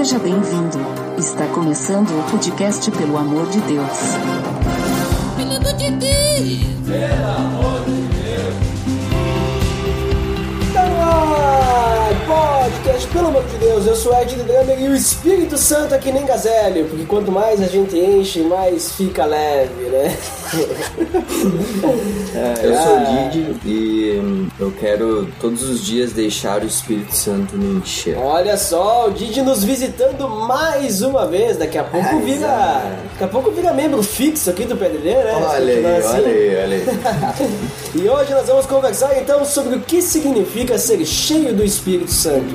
Seja bem-vindo. Está começando o podcast Pelo Amor de Deus. Pelo amor de Deus! Pelo amor de Deus, eu sou Ed Drummer e o Espírito Santo aqui nem gazélio, porque quanto mais a gente enche, mais fica leve, né? É, eu sou o Didi e hum, eu quero todos os dias deixar o Espírito Santo me encher. Olha só, o Didi nos visitando mais uma vez. Daqui a pouco Ai, vira. Zé. Daqui a pouco vira membro fixo aqui do PDD, né? Olha aí, continuar assim. olha aí, olha aí. E hoje nós vamos conversar então sobre o que significa ser cheio do Espírito Santo.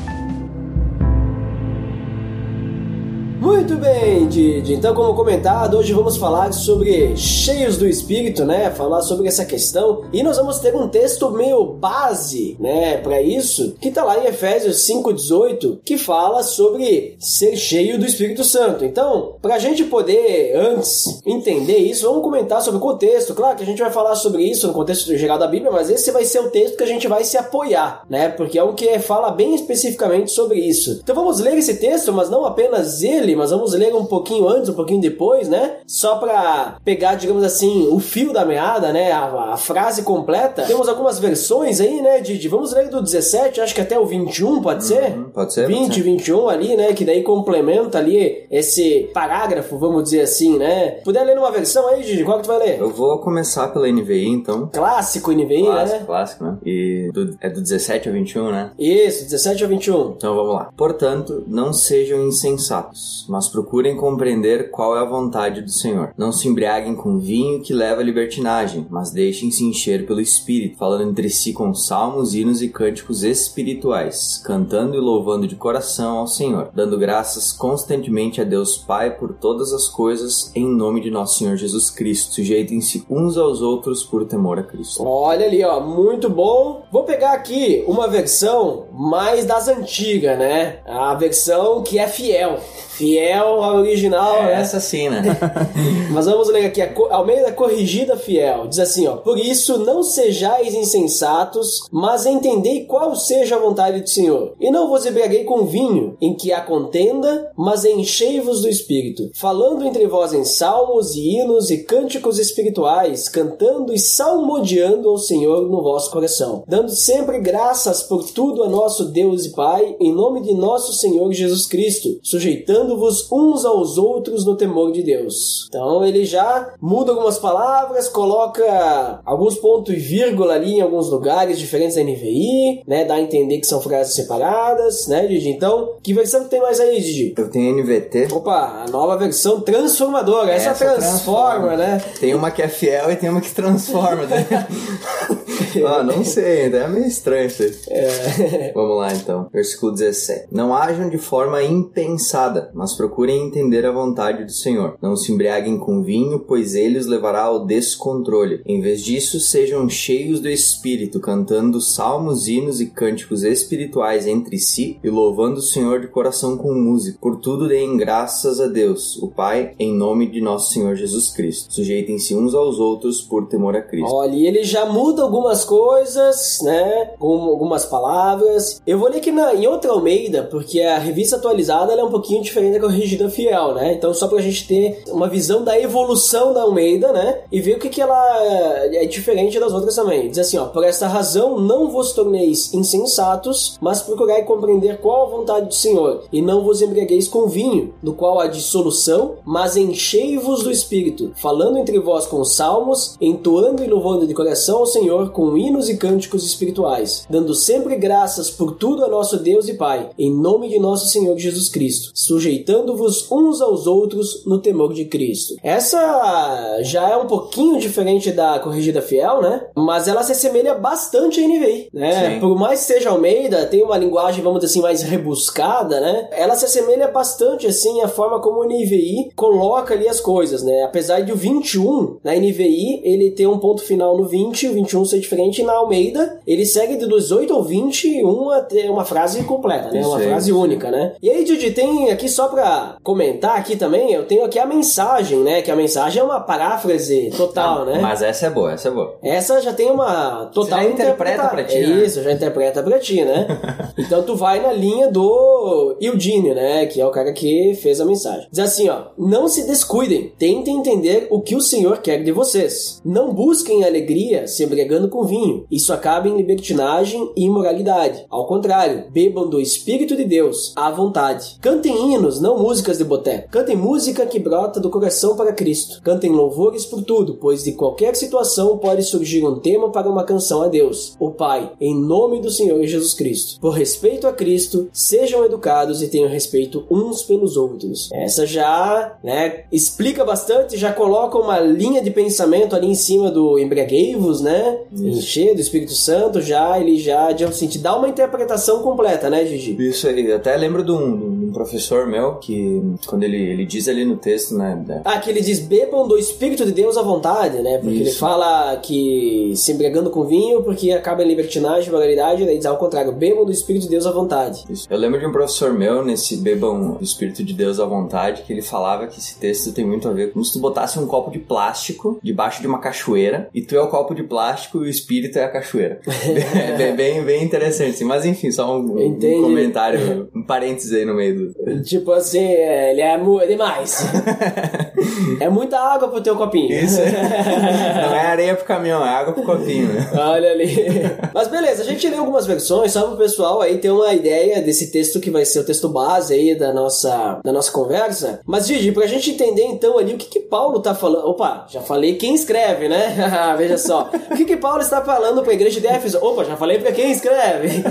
Muito bem, Didi. Então, como comentado, hoje vamos falar sobre cheios do Espírito, né? Falar sobre essa questão. E nós vamos ter um texto meio base, né, para isso, que tá lá em Efésios 5:18, que fala sobre ser cheio do Espírito Santo. Então, pra gente poder antes entender isso, vamos comentar sobre o contexto. Claro que a gente vai falar sobre isso no contexto geral da Bíblia, mas esse vai ser o texto que a gente vai se apoiar, né? Porque é o que fala bem especificamente sobre isso. Então vamos ler esse texto, mas não apenas ele, mas vamos ler um pouquinho antes, um pouquinho depois, né? Só pra pegar, digamos assim, o fio da meada, né? A, a frase completa. Temos algumas versões aí, né, Didi? Vamos ler do 17, acho que até o 21, pode ser? Uhum, pode ser, 20, pode ser. 21 ali, né? Que daí complementa ali esse parágrafo, vamos dizer assim, né? Puder ler numa versão aí, Didi? Qual que tu vai ler? Eu vou começar pela NVI, então. Clássico NVI, Clássico, né? clássico, né? E do- é do 17 ao 21, né? Isso, 17 a 21. Então vamos lá. Portanto, não sejam insensatos, mas procurem compreender qual é a vontade do Senhor. Não se embriaguem com vinho que leva à libertinagem, mas deixem-se encher pelo Espírito, falando entre si com salmos, hinos e cânticos espirituais, cantando e louvando de coração ao Senhor, dando graças constantemente a Deus Pai por todas as coisas, em nome de nosso Senhor Jesus Cristo. Sujeitem-se uns aos outros por temor a Cristo. Olha ali, ó, muito bom. Vou pegar aqui uma versão mais das antigas, né? A versão que é fiel. Fiel ao original, É essa sim, né? Mas vamos ler aqui, a Almeida Corrigida Fiel. Diz assim, ó. Por isso, não sejais insensatos, mas entendei qual seja a vontade do Senhor. E não vos embriaguei com vinho, em que há contenda, mas enchei-vos do Espírito. Falando entre vós em salmos e hinos e cânticos espirituais, cantando e salmodiando ao Senhor no vosso coração. Dando sempre graças por tudo a nosso Deus e Pai, em nome de nosso Senhor Jesus Cristo, sujeitando-vos uns aos outros no temor de Deus. Então ele já muda algumas palavras, coloca alguns pontos e vírgula ali em alguns lugares diferentes da NVI, né? Dá a entender que são frases separadas, né, Didi? Então, que versão que tem mais aí, Didi? Eu tenho NVT. Opa, a nova versão transformadora. Essa, Essa transforma, transforma. né? Tem uma que é fiel e tem uma que transforma, né? ah, não sei, ainda é meio estranho isso aí. É. Vamos lá então. Versículo 17. Não ajam de forma impensada, mas procurem entender a vontade do Senhor. Não se embriaguem com vinho, pois ele os levará ao descontrole. Em vez disso, sejam cheios do Espírito, cantando salmos, hinos e cânticos espirituais entre si e louvando o Senhor de coração com música. Por tudo deem graças a Deus, o Pai, em nome de nosso Senhor Jesus Cristo. Sujeitem-se uns aos outros por temor a Cristo. Olha, e ele já muda algumas coisas, né? Com algumas palavras. Eu vou ler aqui na, em outra Almeida, porque a revista atualizada é um pouquinho diferente da corrigida fiel, né? Então, só pra gente ter uma visão da evolução da Almeida, né? E ver o que, que ela é diferente das outras também. Diz assim, ó: Por esta razão não vos torneis insensatos, mas procurai compreender qual a vontade do Senhor, e não vos embriagueis com vinho, no qual há dissolução, mas enchei-vos do Espírito, falando entre vós com salmos, entoando e louvando de coração ao Senhor com com hinos e cânticos espirituais, dando sempre graças por tudo a nosso Deus e Pai, em nome de nosso Senhor Jesus Cristo, sujeitando-vos uns aos outros no temor de Cristo. Essa já é um pouquinho diferente da Corrigida Fiel, né? Mas ela se assemelha bastante à NVI, né? Sim. Por mais que seja Almeida, tem uma linguagem, vamos dizer assim, mais rebuscada, né? Ela se assemelha bastante, assim, à forma como a NVI coloca ali as coisas, né? Apesar de o 21, na NVI, ele ter um ponto final no 20, o 21 ser diferente, na Almeida, ele segue de 18 ao 21 até uma frase completa, né? Uma frase única, né? E aí, Didi, tem aqui só pra comentar aqui também, eu tenho aqui a mensagem, né? Que a mensagem é uma paráfrase total, né? Mas essa é boa, essa é boa. Essa já tem uma total Você já interpreta pra ti, É né? isso, já interpreta pra ti, né? então tu vai na linha do Eugene, né? Que é o cara que fez a mensagem. Diz assim, ó: Não se descuidem, tentem entender o que o Senhor quer de vocês. Não busquem alegria se embriagando com vinho. Isso acaba em libertinagem e imoralidade. Ao contrário, bebam do Espírito de Deus à vontade. Cantem hinos, não músicas de boteco. Cantem música que brota do coração para Cristo. Cantem louvores por tudo, pois de qualquer situação pode surgir um tema para uma canção a Deus, o Pai, em nome do Senhor Jesus Cristo. Por respeito a Cristo, sejam educados e tenham respeito uns pelos outros. Essa já, né, explica bastante, já coloca uma linha de pensamento ali em cima do embriaguei-vos, né? Encher do Espírito Santo, já ele já, de assim, dá uma interpretação completa, né, Gigi? Isso aí, até lembro de um, um professor meu que, quando ele, ele diz ali no texto, né? da- Ah, que ele diz bebam do Espírito de Deus à vontade, né? Porque ele Isso. fala que se embriagando com vinho, porque acaba em libertinagem, moralidade, daí diz ao contrário, bebam do Espírito de Deus à vontade. Isso. Eu lembro de um professor meu, nesse Bebam o Espírito de Deus à vontade, que ele falava que esse texto tem muito a ver como se tu botasse um copo de plástico debaixo de uma cachoeira, e tu é o copo de plástico e o Espírito é a cachoeira. é bem, bem, bem interessante, mas enfim, só um, um comentário, um parênteses aí no meio do... Tipo assim, é, ele é, é demais. é muita água pro teu copinho. Isso. Não é areia pro caminhão, é água pro copinho, né? Olha ali. Mas beleza, a gente leu algumas versões só pro pessoal aí ter uma ideia desse texto que vai ser o texto base aí da nossa, da nossa conversa. Mas, Gigi, pra gente entender então ali o que que Paulo tá falando. Opa, já falei quem escreve, né? Veja só. O que que Paulo está falando pra igreja de Éfeso? Opa, já falei pra quem escreve.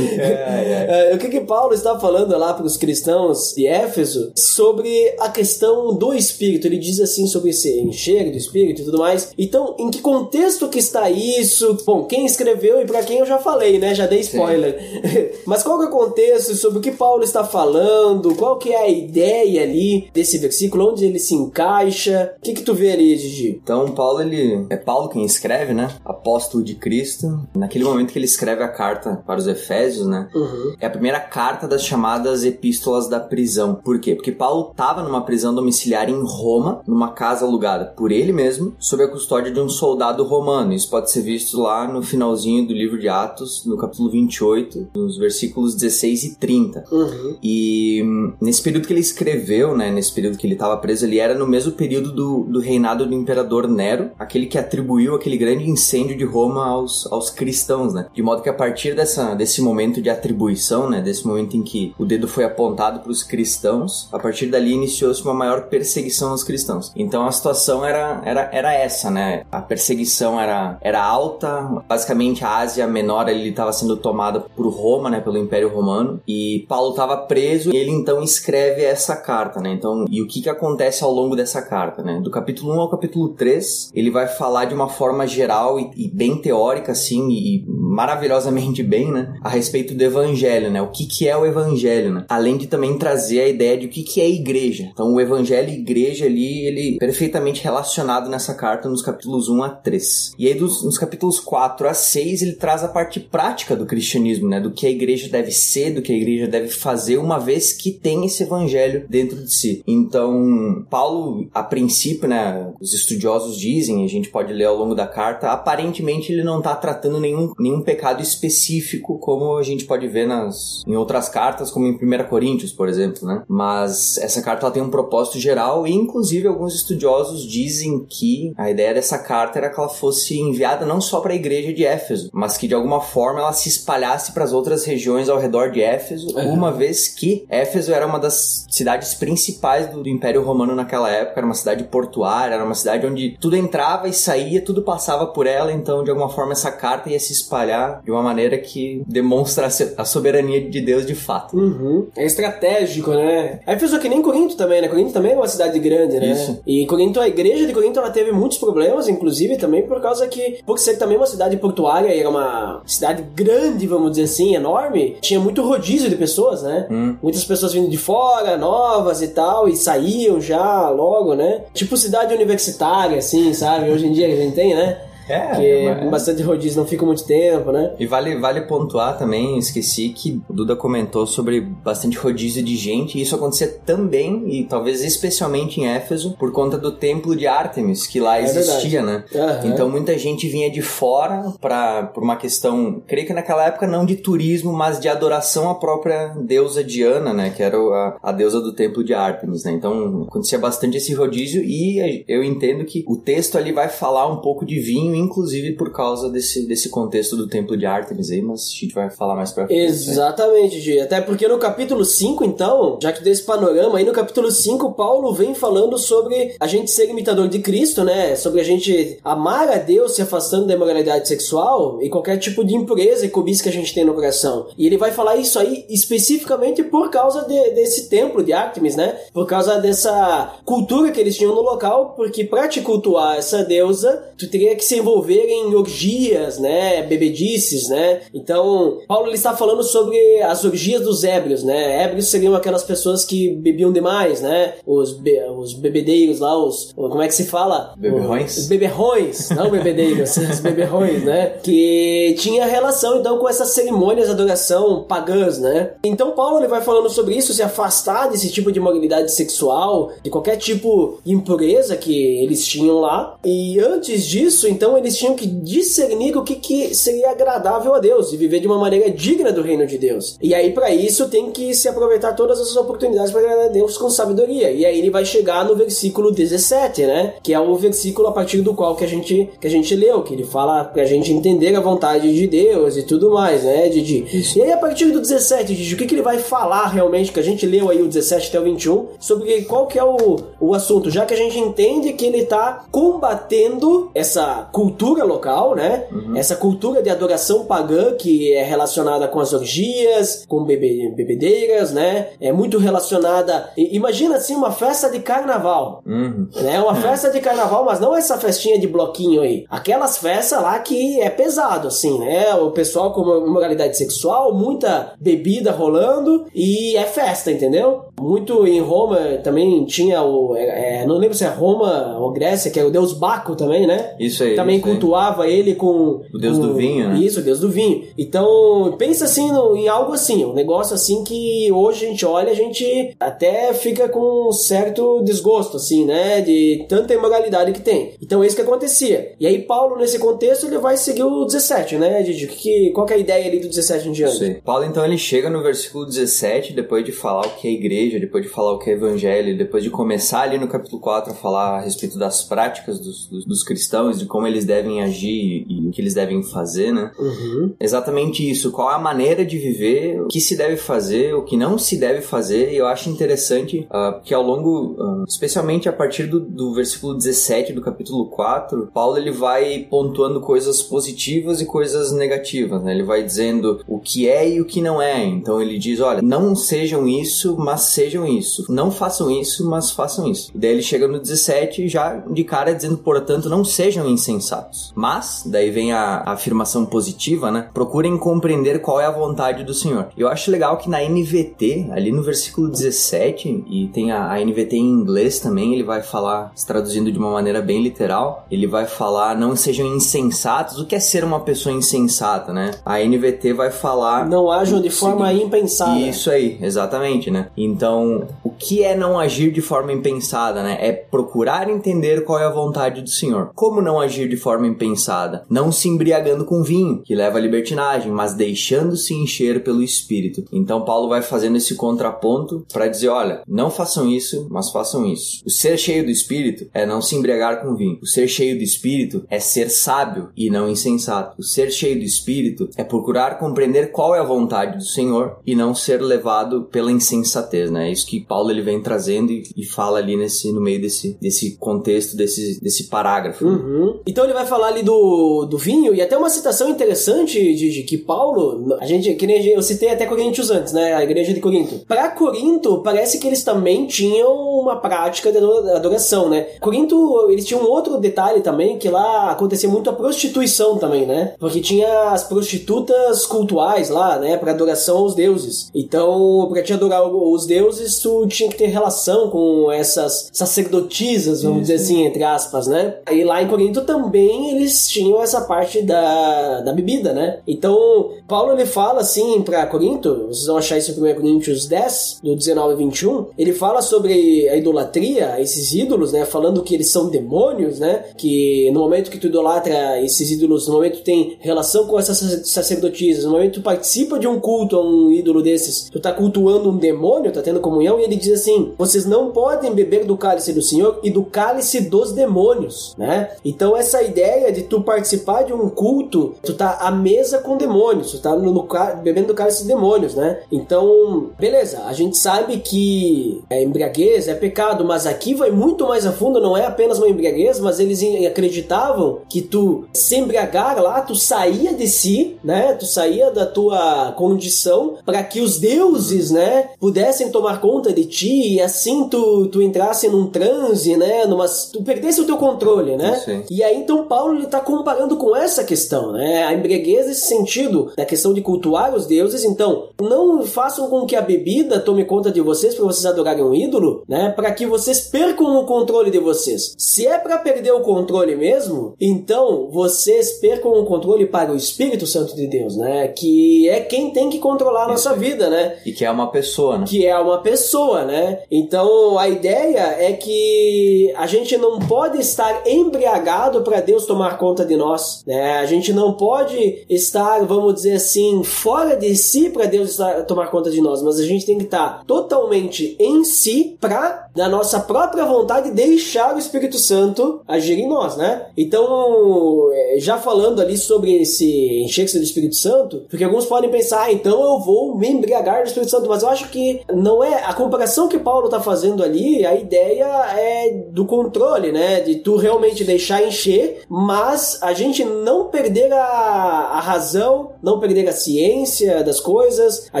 É, o que que Paulo está falando lá pros cristãos de Éfeso sobre a questão do Espírito? Ele diz assim sobre esse enxergo do Espírito e tudo mais. Então, em que contexto que está isso? Bom, quem escreveu e pra quem eu já falei, né? Já dei spoiler. Mas qual que é o contexto sobre o que Paulo está falando? Qual que é a ideia ali desse versículo? Onde ele se encaixa? O que que tu vê ali, Gigi? Então, Paulo, ele é Paulo quem escreve, né? Apóstolo de Cristo. Naquele momento que ele escreve a carta para os Efésios, né? Uhum. É a primeira carta das chamadas epístolas da prisão. Por quê? Porque Paulo estava numa prisão domiciliar em Roma, numa casa alugada por ele mesmo, sob a custódia de um soldado romano. Isso pode ser visto lá no finalzinho do livro de Atos, no capítulo 28, nos versículos 16 e 30. Uhum. E hum, nesse período que ele escreveu, né, nesse período que ele estava preso, ele era no mesmo período do, do reinado do imperador Nero, aquele que atribuiu aquele grande incêndio de Roma aos, aos cristãos, né? De modo que a partir dessa, desse momento de atribuição, né, desse momento em que o dedo foi apontado para os cristãos, a partir dali iniciou-se uma maior perseguição aos cristãos. Então a situação era, era, era essa, né? A perseguição era, era alta, basicamente a Ásia Menor ele estava sendo tomada por Roma, né, pelo Império Romano, e Paulo estava preso e ele então escreve essa carta, né? Então, e o que que acontece ao longo dessa carta, né? Do capítulo 1 ao capítulo 3, ele vai falar de uma forma geral e, e bem teórica, assim, e maravilhosamente bem, né? A respeito do evangelho, né? O que que é o evangelho, né? Além de também trazer a ideia de o que que é igreja. Então, o evangelho e igreja ali, ele é perfeitamente relacionado nessa carta nos capítulos 1 a 3. E aí, dos, nos capítulos 4 a 6, ele traz a parte prática do cristianismo, né? Do que a igreja deve ser, do que a igreja deve fazer, uma vez que tem esse evangelho dentro de si. Então, Paulo, a princípio, né? Os estudiosos dizem, a gente pode ler ao longo da carta, aparentemente ele não está tratando nenhum, nenhum pecado específico, como a gente pode ver nas, em outras cartas, como em 1 Coríntios, por exemplo, né? Mas essa carta ela tem um propósito geral e, inclusive, alguns estudiosos dizem que a ideia dessa carta era que ela fosse enviada não só para a igreja de Éfeso, mas que de alguma forma ela se espalhasse para as outras regiões ao redor de Éfeso, Uhum. uma vez que Éfeso era uma das cidades principais do, do Império Romano naquela época, era uma cidade portuária, era uma cidade onde tudo entrava e saía, tudo passava por ela, então de alguma forma essa carta ia se espalhar de uma maneira que demonstra a so- a soberania de Deus de fato. Uhum. É estratégico, né? Aí fez o que nem Corinto também, né? Corinto também é uma cidade grande, né? Isso. E Corinto, a igreja de Corinto, ela teve muitos problemas, inclusive também por causa que, por ser também uma cidade portuária, e era uma cidade grande, vamos dizer assim, enorme, tinha muito rodízio de pessoas, né? Hum. Muitas pessoas vindo de fora, novas e tal, e saíam já logo, né? Tipo cidade universitária, assim, sabe? Hoje em dia a gente tem, né? É, que mas- bastante rodízio não fica muito tempo, né? E vale, vale pontuar também, esqueci que o Duda comentou sobre bastante rodízio de gente, e isso acontecia também, e talvez especialmente em Éfeso, por conta do templo de Ártemis, que lá É existia, né? Aham. Então muita gente vinha de fora para por uma questão, creio que naquela época não de turismo, mas de adoração à própria deusa Diana, né, que era a, a deusa do templo de Ártemis, né? Então acontecia bastante esse rodízio e eu entendo que o texto ali vai falar um pouco de vinho, inclusive por causa desse, desse contexto do templo de Ártemis aí, mas a gente vai falar mais pra frente. né? Exatamente, Gi. Até porque no capítulo 5, então, já que desse panorama, aí no capítulo 5, Paulo vem falando sobre a gente ser imitador de Cristo, né? Sobre a gente amar a Deus se afastando da imoralidade sexual e qualquer tipo de impureza e cobiça que a gente tem no coração. E ele vai falar isso aí especificamente por causa de- desse templo de Artemis, né? Por causa dessa cultura que eles tinham no local, porque pra te cultuar essa deusa, tu teria que se envolver em orgias, né? Bebedices, né? Então, Paulo ele está falando sobre as orgias dos ébrios, né? Ébrios seriam aquelas pessoas que bebiam demais, né? Os, be- os bebedeiros lá, os. Como é que se fala? Beberrões? Os beberrões, não bebedeiros, os beberrões, né? Que tinha relação então com essas cerimônias de adoração pagãs, né? Então Paulo ele vai falando sobre isso, se afastar desse tipo de moralidade sexual, de qualquer tipo de impureza que eles tinham lá. E antes disso, então eles tinham que discernir o que, que seria agradável a Deus e viver de uma maneira digna do reino de Deus. E aí para isso tem que se aproveitar todas as oportunidades para agradar a Deus com sabedoria. E aí ele vai chegar no versículo 17, né? Que é o versículo a partir do qual que a gente que a gente leu, que ele fala pra gente entender a vontade de Deus e tudo mais, né, Didi? E aí a partir do 17, Didi, o que que ele vai falar realmente que a gente leu aí o 17 até o 21 sobre qual que é o, o assunto, já que a gente entende que ele tá combatendo essa cultura local, né? Essa cultura de adoração pagã que é relacionada com as orgias, com bebe, bebedeiras, né? É muito relacionada. Imagina assim uma festa de carnaval. Uhum. Né? Uma festa de carnaval, mas não essa festinha de bloquinho aí. Aquelas festas lá que é pesado, assim, né? O pessoal com moralidade sexual, muita bebida rolando e é festa, entendeu? Muito em Roma também tinha o. é, é, não lembro se é Roma ou Grécia, que é o deus Baco também, né? Isso aí. também isso aí. cultuava ele com O deus com- do vinho, né? Isso, o deus do vinho. Então, pensa assim no- em algo assim, um negócio assim que hoje a gente olha, a gente até fica com um certo desgosto, assim, né? De tanta imoralidade que tem. Então, é isso que acontecia. E aí, Paulo, nesse contexto, ele vai seguir o 17, né, Didi? Que, qual que é a ideia ali do 17 em diante? Aí. Paulo então ele chega no versículo 17, depois de falar o que é igreja, depois de falar o que é evangelho, depois de começar ali no capítulo 4 a falar a respeito das práticas dos, dos, dos cristãos, de como eles devem agir e o que eles devem fazer, né? Uhum. Exatamente isso. Qual a maneira de viver, o que se deve fazer, o que não se deve fazer. E eu acho interessante ah, que ao longo, ah, especialmente a partir do, do versículo 17 do capítulo 4, Paulo ele vai pontuando coisas positivas e coisas negativas. Né? Ele vai dizendo o que é e o que não é. Então ele diz: olha, não sejam isso, mas sejam isso. Não façam isso, mas façam isso. E daí ele chega no 17 já de cara dizendo, portanto, não sejam insensatos. Mas, daí vem a, a afirmação positiva, né? Procurem compreender qual é a vontade do Senhor. Eu acho legal que na NVT, ali no versículo 17, e tem a, a NVT em inglês também, ele vai falar, se traduzindo de uma maneira bem literal, ele vai falar, não sejam insensatos. O que é ser uma pessoa insensata, né? A NVT vai falar Não ajam de forma impensada. Isso aí, exatamente, né? Então, o que é não agir de forma impensada, né? É procurar entender qual é a vontade do Senhor. Como não agir de forma impensada? Não se embriagando com vinho, que leva à libertinagem, mas deixando-se encher pelo Espírito. Então Paulo vai fazendo esse contraponto para dizer, olha, não façam isso, mas façam isso. O ser cheio do Espírito é não se embriagar com vinho. O ser cheio do Espírito é ser sábio e não insensato. O ser cheio do Espírito é procurar compreender qual é a vontade do Senhor e não ser levado pela insensatez, né? É isso que Paulo ele vem trazendo e, e fala ali nesse no meio desse, desse contexto desse, desse parágrafo. Uhum. Então ele vai falar ali do, do vinho e até uma citação interessante de, de que Paulo, a gente, que nem eu citei até Coríntios antes, né? A igreja de Corinto. Para Corinto, parece que eles também tinham uma prática de adoração, né? Corinto, eles tinham um outro detalhe também, que lá acontecia muito a prostituição também, né? Porque tinha as prostitutas cultuais lá, né? Para adoração aos deuses. Então, pra te adorar os deuses, tu tinha que ter relação com essas sacerdotisas, vamos dizer assim, entre aspas, né? E lá em Corinto também eles tinham essa parte da, da bebida, né? Então, Paulo ele fala assim para Corinto, vocês vão achar isso em 1 Coríntios 10, do 19 a 21, ele fala sobre a idolatria, esses ídolos, né? Falando que eles são demônios, né? Que no momento que tu idolatra esses ídolos, no momento que tem relação com essas sacerdotisas, no momento que tu participa de um culto a um ídolo desses, tu tá cultuando um demônio, tá tendo comunhão, e ele diz assim: vocês não podem beber do cálice do Senhor e do cálice dos demônios, né? Então essa ideia de tu participar de um culto, tu tá à mesa com demônios, tu tá no, no bebendo do cálice dos demônios, né? Então, beleza, a gente sabe que é embriaguez é pecado, mas aqui vai muito mais a fundo, não é apenas uma embriaguez, mas eles acreditavam que tu se embriagar lá, tu saía de si, né? Tu saía da tua condição para que os deuses, né, pudessem tomar conta de ti e assim tu, tu entrasse num transe, né, numa tu perdesse o teu controle, né? Sim. E aí então Paulo ele tá comparando com essa questão, né? A embriaguez nesse sentido, da questão de cultuar os deuses, então, não façam com que a bebida tome conta de vocês para vocês adorarem um ídolo, né? Para que vocês percam o controle de vocês. Se é para perder o controle mesmo, então vocês percam o controle para o Espírito Santo de Deus, né? Que é quem tem que controlar a nossa vida, né? E que é uma pessoa, né? que é uma pessoa, né? Então a ideia é que a gente não pode estar embriagado para Deus tomar conta de nós, né? A gente não pode estar, vamos dizer assim, fora de si para Deus estar, tomar conta de nós, mas a gente tem que estar totalmente em si para da nossa própria vontade deixar o Espírito Santo agir em nós, né? Então, é, já falando ali sobre esse encher-se do Espírito Santo, porque alguns podem pensar, ah, então eu vou me embriagar do Espírito Santo, mas eu acho que não é a comparação que Paulo tá fazendo ali, a ideia é do controle, né? De tu realmente deixar encher, mas a gente não perder a, a razão, não perder a ciência das coisas, a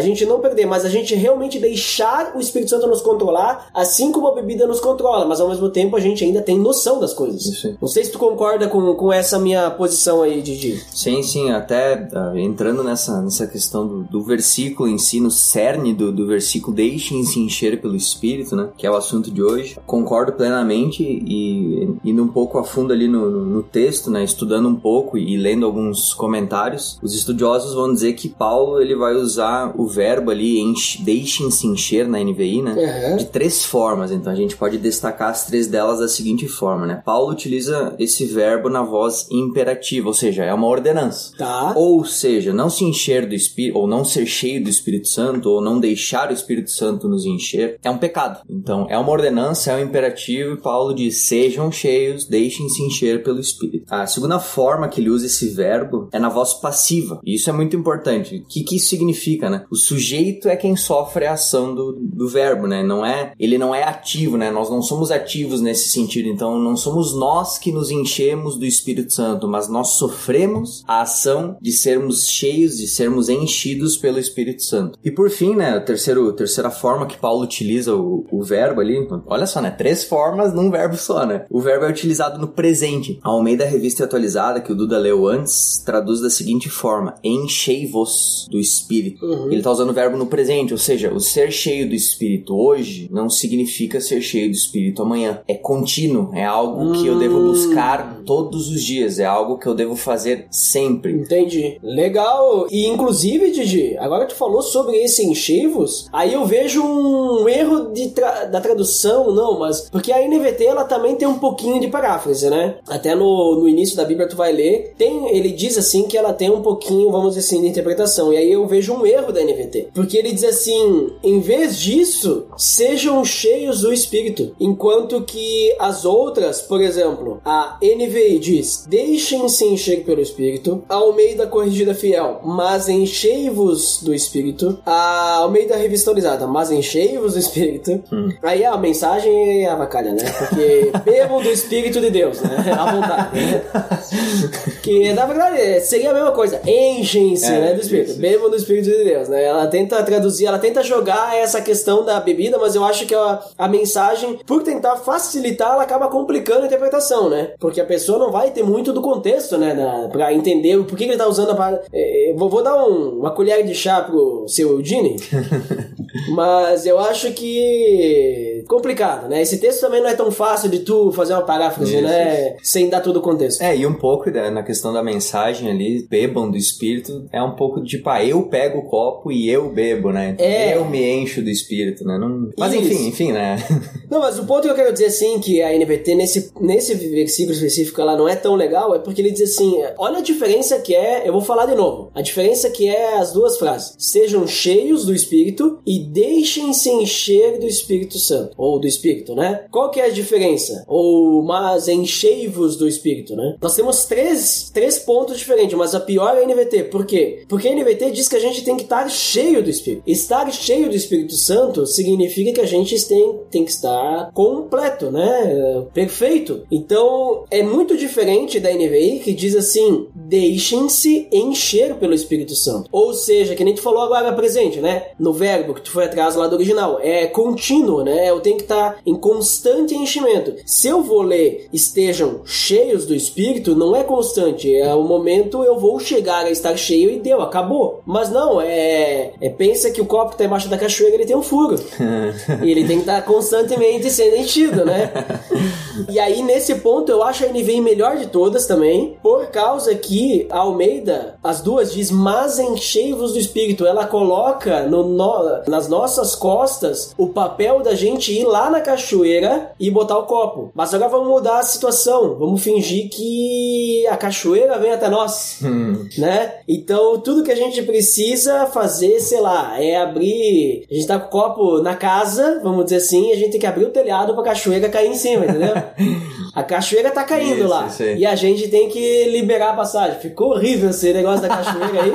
gente não perder, mas a gente realmente deixar o Espírito Santo nos controlar, assim como a bebida nos controla, mas ao mesmo tempo a gente ainda tem noção das coisas. Isso. Não sei se tu concorda com, com essa minha posição aí, Didi. Sim, sim, até ah, entrando nessa, nessa questão do, do versículo em si, no cerne do, do versículo, deixem-se encher pelo Espírito, né? Que é o assunto de hoje. Concordo plenamente e indo um pouco a fundo ali no, no, texto, né? Estudando um pouco e, lendo alguns comentários, os estudiosos vão dizer que Paulo ele vai usar o verbo ali, deixem-se encher na NVI, né? Uhum. De três formas, então a gente pode destacar as três delas da seguinte forma, né? Paulo utiliza esse verbo na voz imperativa, ou seja, é uma ordenança. Tá. Ou seja, não se encher do Espírito, ou não ser cheio do Espírito Santo, ou não deixar o Espírito Santo nos encher, é um pecado. Então, é uma ordenança, é um imperativo, e Paulo diz: sejam cheios, deixem-se encher pelo Espírito. A segunda forma que ele usa esse verbo é na voz passiva, e isso é muito importante. O que, que isso significa, né? O sujeito é quem sofre a ação do, do verbo, né? Não é, ele não é ativo, né? Nós não somos ativos nesse sentido, então não somos nós que nos enchemos do Espírito Santo, mas nós sofremos a ação de sermos cheios, de sermos enchidos pelo Espírito Santo. E por fim, né, a terceiro, terceira forma que Paulo utiliza o, o verbo ali, olha só, né, três formas num verbo só, né? O verbo é utilizado no presente. A Almeida Revista Atualizada, que o Duda leu antes, traduz da seguinte forma: enchei-vos do Espírito. Uhum. Ele tá usando o verbo no presente, ou seja, o ser cheio do Espírito hoje não significa ser cheio do Espírito amanhã. É contínuo, é algo que eu devo Hum. buscar todos os dias, é algo que eu devo fazer sempre. Entendi. Legal. E inclusive, Didi, agora tu falou sobre esse enchei-vos, aí eu vejo um erro de tra- da tradução, não, mas. Porque a NVT ela também tem um pouquinho de paráfrase, né? Até no, no início da Bíblia tu vai ler, tem, ele diz assim que ela tem um pouquinho, vamos dizer assim, de interpretação. E aí eu vejo um erro da NVT. Porque ele diz assim: em vez disso, sejam cheios do Espírito. Enquanto que as outras, por exemplo, a NVI diz: deixem-se encher pelo Espírito. A Almeida Corrigida Fiel, mas enchei-vos do Espírito. A Almeida Revistolizada, mas enchei-vos do Espírito. Aí a mensagem é avacalha, né? Porque bebam do Espírito de Deus, né? À vontade. Né? que na verdade seria a mesma coisa. Enchem-se, É, né? Do Espírito. isso. Bebam do Espírito de Deus, né? Ela tenta traduzir, ela tenta jogar essa questão da bebida, mas eu acho que a, a mensagem, por tentar facilitar, ela acaba complicando a interpretação, né? Porque a pessoa não vai ter muito do contexto, né? Da, pra entender o porquê que ele tá usando a. É, vou, vou dar um- uma colher de chá pro seu Eudine, mas eu acho que. Complicado, né? Esse texto também não é tão fácil de tu fazer uma paráfrase, Isso, né? Sem dar todo o contexto. É, e um pouco da- na questão da mensagem ali, bebam do espírito, é um pouco de, tipo, ah, eu pego o copo e eu bebo, né? Então, É. Eu me encho do espírito, né? Não... Mas Isso. enfim, enfim, né? Não, mas o ponto que eu quero dizer assim, que a NVT nesse, nesse versículo específico ela não é tão legal, é porque ele diz assim: olha a diferença que é, eu vou falar de novo, a diferença que é as duas frases: sejam cheios do Espírito e deixem-se encher do Espírito Santo, ou do Espírito, né? Qual que é a diferença? Ou, mas enchei-vos do Espírito, né? Nós temos três, três pontos diferentes, mas a pior é a NVT, por quê? Porque a NVT diz que a gente tem que estar cheio do Espírito. Estar cheio do Espírito Santo significa que a gente tem, tem que estar completo, né? Perfeito. Então, é muito diferente da NVI que diz assim: deixem-se encher pelo Espírito Santo. Ou seja, que nem tu falou agora presente, né? No verbo que tu foi atrás lá do original. É contínuo, né? Eu tenho que estar em constante enchimento. Se eu vou ler estejam cheios do Espírito, não é constante. É o momento eu vou chegar a estar cheio e deu, acabou. Mas não, é, é pensa que o copo que tá embaixo da cachoeira ele tem um furo. e ele tem que estar constantemente sendo enchido, né? E aí, nesse ponto, eu acho a NVI melhor de todas também, por causa que a Almeida, as duas diz, mas enchei-vos do Espírito. Ela coloca no, no- nas nossas costas o papel da gente ir lá na cachoeira e botar o copo. Mas agora vamos mudar a situação. Vamos fingir que a cachoeira vem até nós, né? Então, tudo que a gente precisa fazer, sei lá, é abrir... A gente tá com o copo na casa, vamos dizer assim, e a gente tem que abrir o telhado pra cachoeira cair em cima, entendeu? A cachoeira tá caindo Isso, lá. isso. E a gente tem que liberar a passagem. Ficou horrível esse negócio da cachoeira aí.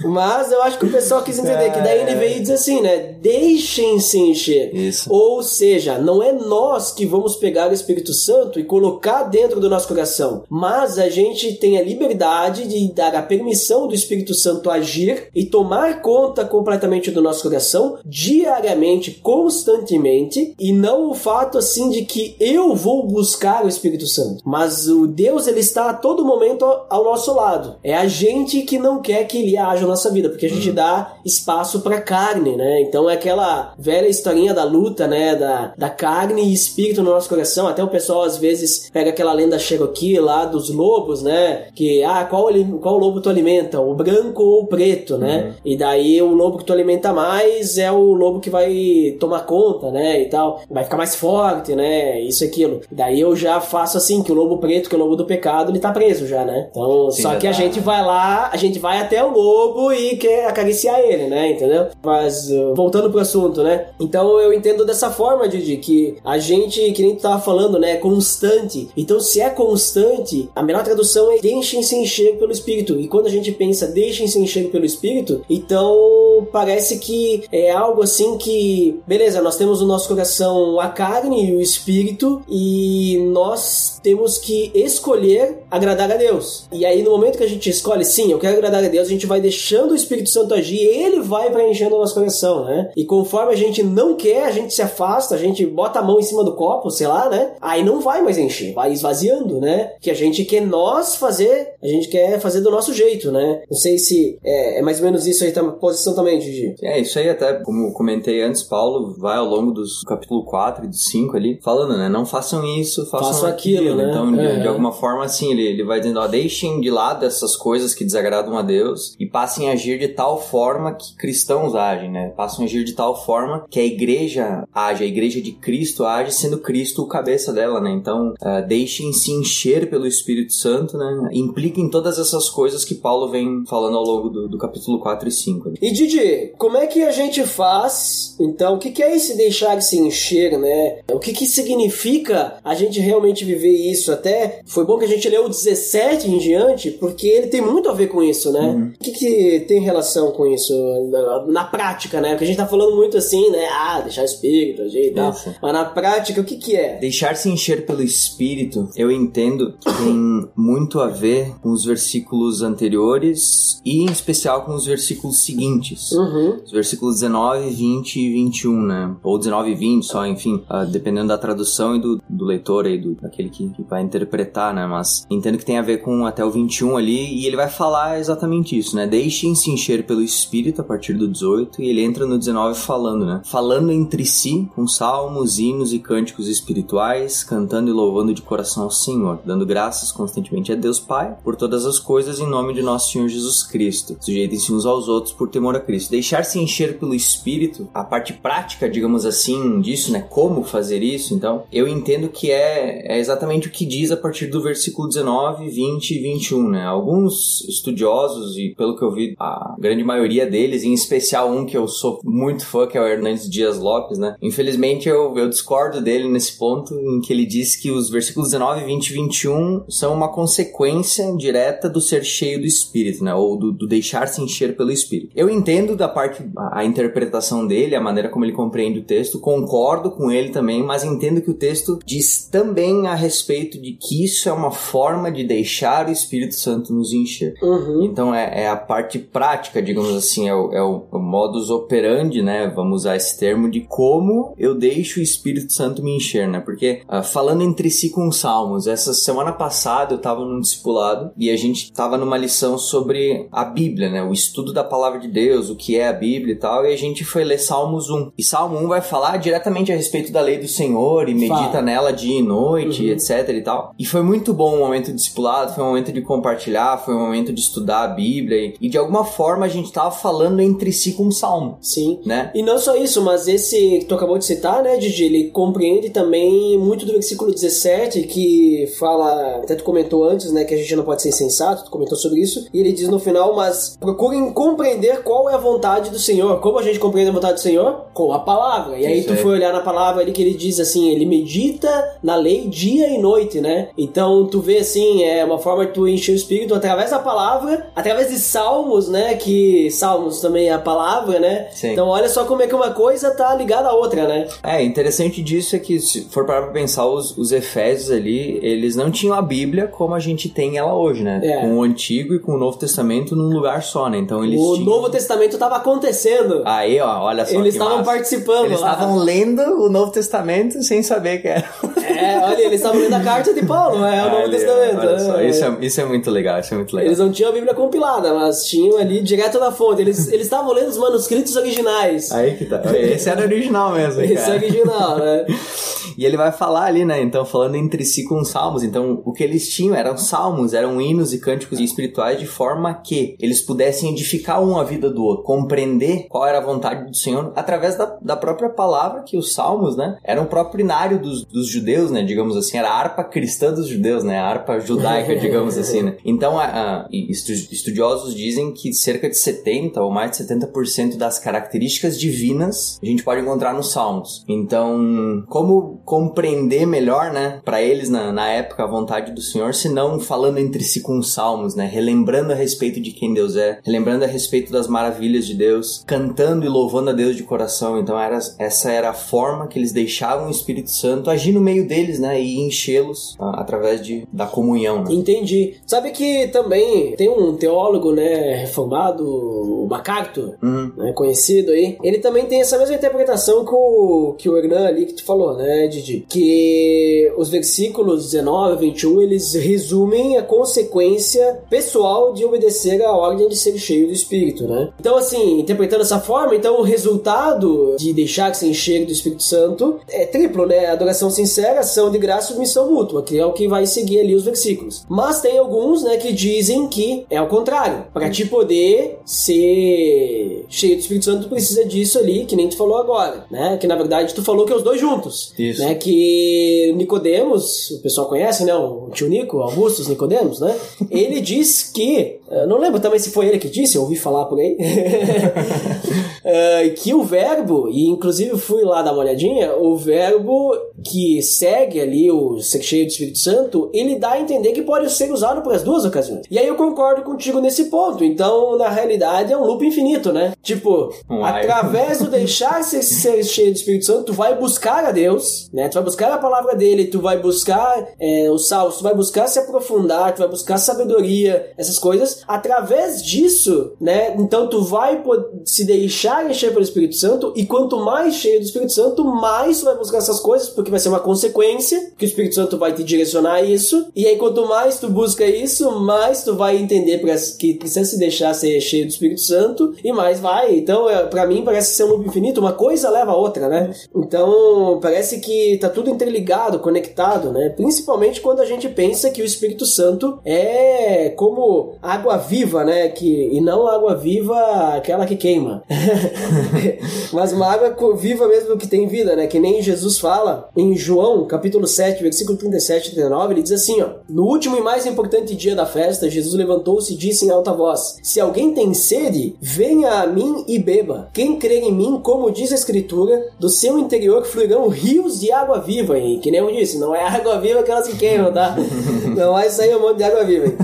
Mas eu acho que o pessoal quis entender que daí ele veio dizer assim, né? Deixem-se encher. Isso. Ou seja, não é nós que vamos pegar o Espírito Santo e colocar dentro do nosso coração, mas a gente tem a liberdade de dar a permissão do Espírito Santo agir e tomar conta completamente do nosso coração diariamente, constantemente, e não o fato assim de que eu vou buscar o Espírito Santo, mas o Deus ele está a todo momento ao nosso lado. É a gente que não quer que ele haja na nossa vida, porque a gente dá espaço para carne, né? Então é aquela velha historinha da luta, né, da, da carne e espírito no nosso coração. Até o pessoal às vezes pega aquela lenda Cherokee lá dos lobos, né? Que ah, qual qual lobo tu alimenta? O branco ou o preto, né? E daí o lobo que tu alimenta mais é o lobo que vai tomar conta, né, e tal. Vai ficar mais forte, né? Isso e aquilo. Daí eu já faço assim que o lobo preto, que é o lobo do pecado, ele tá preso já, né? Então, Sim, só que a tá. gente vai lá, a gente vai até o lobo e quer acariciar ele, né? Entendeu? Mas uh, voltando pro assunto, né? Então eu entendo dessa forma, Didi, que a gente, que nem tu tava falando, né? É constante. Então, se é constante, a melhor tradução é deixem-se encher pelo Espírito. E quando a gente pensa deixem-se encher pelo Espírito, então parece que é algo assim que, beleza, nós temos no nosso coração a carne e o Espírito e nós temos que escolher agradar a Deus. E aí, no momento que a gente escolhe, sim, eu quero agradar a Deus, a gente vai deixando o Espírito Santo agir, ele vai preenchendo o nosso coração, né? E conforme a gente não quer, a gente se afasta, a gente bota a mão em cima do copo, sei lá, né? Aí não vai mais encher, vai esvaziando, né? Que a gente quer nós fazer, a gente quer fazer do nosso jeito, né? Não sei se é, é mais ou menos isso aí, a posição também também, Gigi. É, isso aí até, como comentei antes, Paulo vai ao longo dos capítulo 4 e do 5 ali, falando, né, não façam isso, façam Façam aquilo, né? Então, de, É. de alguma forma, assim, ele, ele vai dizendo, ó, deixem de lado essas coisas que desagradam a Deus e passem a agir de tal forma que cristãos agem, né? Passem a agir de tal forma que a igreja age, a igreja de Cristo age, sendo Cristo o cabeça dela, né? Então, ah, deixem se encher pelo Espírito Santo, né? Impliquem todas essas coisas que Paulo vem falando ao longo do, do capítulo 4 e 5. ali. E Didi, como é que a gente faz? Então, o que, que é esse deixar de se encher, né? O que, que significa a gente realmente viver isso? Até foi bom que a gente leu o 17 em diante, porque ele tem muito a ver com isso, né? O que, que tem relação com isso na, na prática, né? Porque a gente tá falando muito assim, né? Ah, deixar espírito, e tal. Isso. Mas na prática, o que, que é? Deixar-se encher pelo Espírito, eu entendo que tem muito a ver com os versículos anteriores e em especial com os versículos seguintes. Uhum. Os versículos 19, 20 e 21, né? Ou 19 e 20 só, enfim, ah, dependendo da tradução e do, do leitor aí, do, daquele que, que vai interpretar, né? Mas entendo que tem a ver com até o 21 ali e ele vai falar exatamente isso, né? Deixem-se encher pelo Espírito a partir do 18 e ele entra no 19 falando, né? Falando entre si com salmos, hinos e cânticos espirituais, cantando e louvando de coração ao Senhor, dando graças constantemente a Deus Pai por todas as coisas em nome de nosso Senhor Jesus Cristo. Sujeitem-se uns aos outros por temor a Cristo. Deixar-se encher pelo Espírito, a parte prática, digamos assim, disso, né? Como fazer isso, então, eu entendo que é, é exatamente o que diz a partir do versículo 19, 20 e 21, né? Alguns estudiosos, e pelo que eu vi, a grande maioria deles, em especial um que eu sou muito fã, que é o Hernandes Dias Lopes, né? Infelizmente eu, eu discordo dele nesse ponto em que ele diz que os versículos 19, 20 e 21 são uma consequência direta do ser cheio do Espírito, né? Ou do, do deixar-se encher pelo Espírito. Eu entendo da parte, a, interpretação dele, a maneira como ele compreende o texto, concordo com ele também, mas entendo que o texto diz também a respeito de que isso é uma forma de deixar o Espírito Santo nos encher. Uhum. Então é, é a parte prática, digamos assim, é o, é o- o modus operandi, né? Vamos usar esse termo de como eu deixo o Espírito Santo me encher, né? Porque ah, falando entre si com os salmos, essa semana passada eu tava num discipulado e a gente tava numa lição sobre a Bíblia, né? O estudo da palavra de Deus, o que é a Bíblia e tal, e a gente foi ler Salmos 1. E Salmo 1 vai falar diretamente a respeito da lei do Senhor e medita Fala. nela dia e noite, etc e tal. E foi muito bom o momento de discipulado, foi um momento de compartilhar, foi um momento de estudar a Bíblia e, e de alguma forma a gente tava falando entre si com o Salmo, Sim. né? E não só isso, mas esse que tu acabou de citar, né, Didi, ele compreende também muito do versículo 17, que fala, até tu comentou antes, né, que a gente não pode ser insensato, tu comentou sobre isso, e ele diz no final, mas procurem compreender qual é a vontade do Senhor. Como a gente compreende a vontade do Senhor? Com a palavra. E aí tu foi olhar na palavra ali que ele diz assim, ele medita na lei dia e noite, né? Então tu vê assim, é uma forma de tu encher o espírito através da palavra, através de salmos, né, que salmos também é a palavra, né? Sim. Então olha só como é que uma coisa tá ligada à outra, né? É, interessante disso é que se for parar pra pensar, os, os Efésios ali, eles não tinham a Bíblia como a gente tem ela hoje, né? É. Com o Antigo e com o Novo Testamento num lugar só, né? Então eles o tinham... Novo Testamento tava acontecendo. Aí, ó, olha só Eles estavam participando Eles estavam lendo o Novo Testamento sem saber que era. É, olha, eles estavam lendo a carta de Paulo, é o Novo Ali, Testamento. olha só, é. Isso, é, isso é muito legal, isso é muito legal. Eles não tinham a Bíblia compilada, mas tinham ali direto na fonte. Eles eles estavam lendo os manuscritos originais. Aí que tá. Esse era original mesmo, Esse cara. é original, né? E ele vai falar ali, né? Então, falando entre si com salmos. Então, o que eles tinham eram salmos, eram hinos e cânticos espirituais de forma que eles pudessem edificar um a vida do outro, compreender qual era a vontade do Senhor através da, da própria palavra que os salmos, né? Eram o próprio inário dos, dos judeus, né? Digamos assim, era a harpa cristã dos judeus, né? A harpa judaica, digamos assim, né? Então, a, a- estu- estudiosos dizem que cerca de 70 ou mais de 70% das características divinas a gente pode encontrar nos salmos. Então, como compreender melhor, né, para eles na, na época a vontade do Senhor, se não falando entre si com os salmos, né, relembrando a respeito de quem Deus é, relembrando a respeito das maravilhas de Deus, cantando e louvando a Deus de coração. Então, era, essa era a forma que eles deixavam o Espírito Santo agir no meio deles, né, e enchê-los ah, através de, da comunhão. Né? Entendi. Sabe que também tem um teólogo, né, reformado, o MacArthur, Uhum. né, conhecido aí. Ele também tem essa mesma interpretação que o, que o Hernan ali que tu falou, né, Didi? Que os versículos 19 a 21 eles resumem a consequência pessoal de obedecer à ordem de ser cheio do Espírito, né? Então, assim, interpretando dessa forma, então o resultado de deixar que se encher do Espírito Santo é triplo, né? Adoração sincera, ação de graça e submissão mútua, que é o que vai seguir ali os versículos. Mas tem alguns, né, que dizem que é o contrário. Para te poder ser cheio do Espírito Santo, tu precisa disso ali, que nem tu falou agora, né? Que na verdade tu falou que é os dois juntos. Isso. Né? Que Nicodemos, o pessoal conhece, né? O tio Nico, Augustus Nicodemos, né? Ele diz que, eu não lembro também se foi ele que disse, eu ouvi falar por aí, eh, que o verbo, e inclusive fui lá dar uma olhadinha, o verbo que segue ali o ser cheio do Espírito Santo, ele dá a entender que pode ser usado para as duas ocasiões. E aí eu concordo contigo nesse ponto. Então, na realidade, é um loop infinito, né? Tipo, Um através do deixar ser, ser cheio do Espírito Santo, tu vai buscar a Deus, né? Tu vai buscar a palavra dele, tu vai buscar é, os tu vai buscar se aprofundar, tu vai buscar sabedoria, essas coisas. Através disso, né? Então tu vai se deixar encher pelo Espírito Santo, e quanto mais cheio do Espírito Santo, mais tu vai buscar essas coisas, porque vai ser uma consequência, que o Espírito Santo vai te direcionar isso. E aí, quanto mais tu busca isso, mais tu vai entender que precisa se deixar ser cheio do Espírito Santo, e mais vai. Então, é, pra mim, parece ser um loop infinito, uma coisa leva a outra, né? Então, parece que tá tudo interligado, conectado, né? Principalmente quando a gente pensa que o Espírito Santo é como água viva, né? Que, e não água viva aquela que queima. Mas uma água viva mesmo que tem vida, né? Que nem Jesus fala em João, capítulo 7, versículo 37 e 39, ele diz assim, ó: No último e mais importante dia da festa, Jesus levantou-se e disse em alta voz: Se alguém tem sede, venha a mim e beba. Quem crer em mim, como diz a escritura, do seu interior fluirão rios de água viva, hein? Que nem eu disse, não é água viva que queimam, tá? Não vai sair um monte de água viva, hein?